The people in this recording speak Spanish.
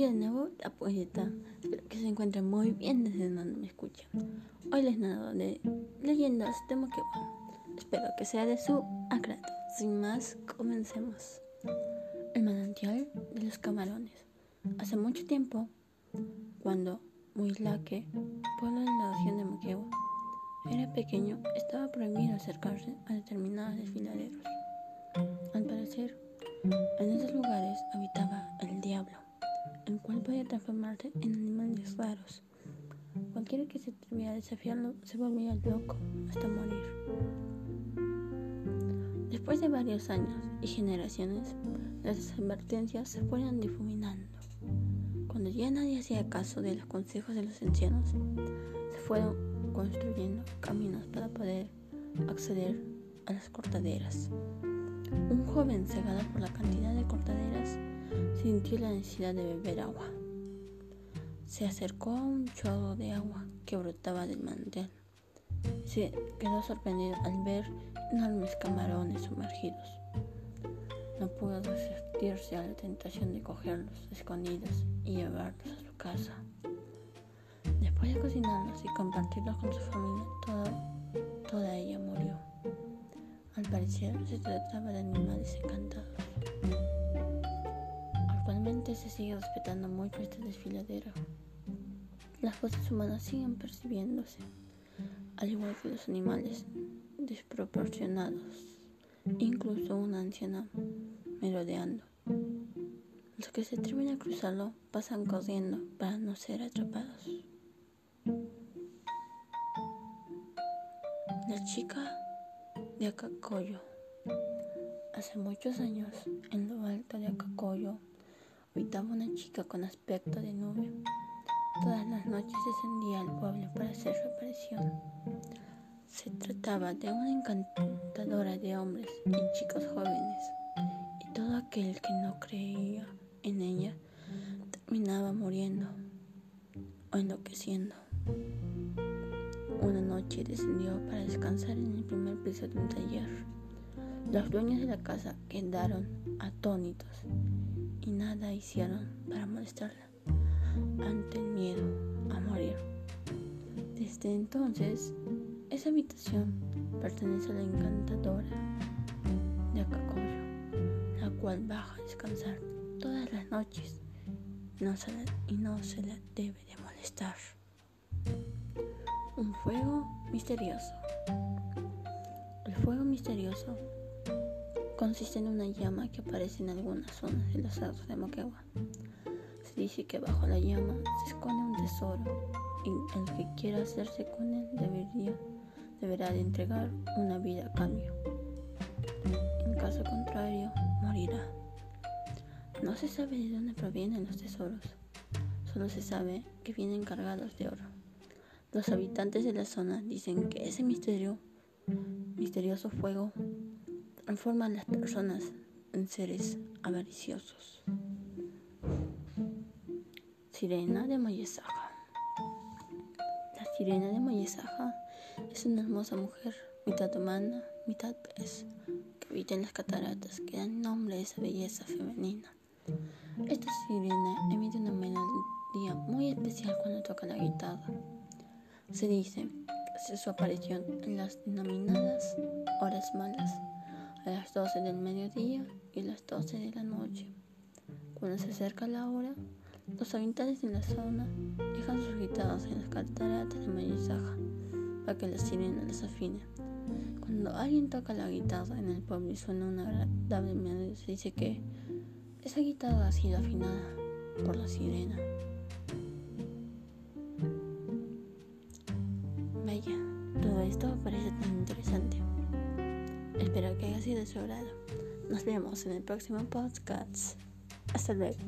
Soy de nuevo la poeta. Espero que se encuentren muy bien desde donde me escuchan. Hoy les nado de leyendas de Moquegua. Espero que sea de su agrado. Sin más, comencemos. El manantial de los camarones. Hace mucho tiempo, cuando Muilaque, pueblo de la región de Moquegua, era pequeño, estaba prohibido acercarse a determinados desfiladeros. Al parecer, en esos lugares habitaba transformarse en animales raros. Cualquiera que se atreviera a desafiarlo se volvía loco hasta morir. Después de varios años y generaciones, las advertencias se fueron difuminando. Cuando ya nadie hacía caso de los consejos de los ancianos, se fueron construyendo caminos para poder acceder a las cortaderas. Un joven cegado por la cantidad de cortaderas sintió la necesidad de beber agua. Se acercó a un chorro de agua que brotaba del mantel. Se quedó sorprendido al ver enormes camarones sumergidos. No pudo resistirse a la tentación de cogerlos escondidos y llevarlos a su casa. Después de cocinarlos y compartirlos con su familia, toda, toda ella murió. Al parecer se trataba de animales encantados se sigue respetando mucho este desfiladero. Las voces humanas siguen percibiéndose, al igual que los animales desproporcionados, incluso una anciana merodeando. Los que se atreven a cruzarlo pasan corriendo para no ser atrapados. La chica de Acacoyo. Hace muchos años, en lo alto de Acacoyo, habitaba una chica con aspecto de nube. Todas las noches descendía al pueblo para hacer su aparición. Se trataba de una encantadora de hombres y chicos jóvenes, y todo aquel que no creía en ella terminaba muriendo o enloqueciendo. Una noche descendió para descansar en el primer piso de un taller. Los dueños de la casa quedaron atónitos y nada hicieron para molestarla ante el miedo a morir. Desde entonces, esa habitación pertenece a la encantadora de Acacoyo, la cual baja a descansar todas las noches y no se la debe de molestar. Un fuego misterioso. El fuego misterioso consiste en una llama que aparece en algunas zonas de los cerros de Moquegua. Se dice que bajo la llama se esconde un tesoro y el que quiera hacerse con él debería, deberá de entregar una vida a cambio. En caso contrario, morirá. No se sabe de dónde provienen los tesoros, solo se sabe que vienen cargados de oro. Los habitantes de la zona dicen que ese misterio, misterioso fuego transforman las personas en seres avariciosos. Sirena de Moyesaja. La sirena de Moyesaja es una hermosa mujer, mitad humana, mitad pez, que habita en las cataratas, que dan nombre a esa belleza femenina. Esta sirena emite una melodía muy especial cuando toca la guitarra. Se dice que es su aparición en las denominadas horas malas a las 12 del mediodía y las 12 de la noche. Cuando se acerca la hora, los habitantes de la zona dejan sus guitarras en las cataratas de Mayizaja para que la sirena les afine. Cuando alguien toca la guitarra en el pueblo y suena una agradable melodía, se dice que esa guitarra ha sido afinada por la sirena. Vaya, todo esto parece tan interesante. Espero que haya sido de su agrado. Nos vemos en el próximo podcast. Hasta luego.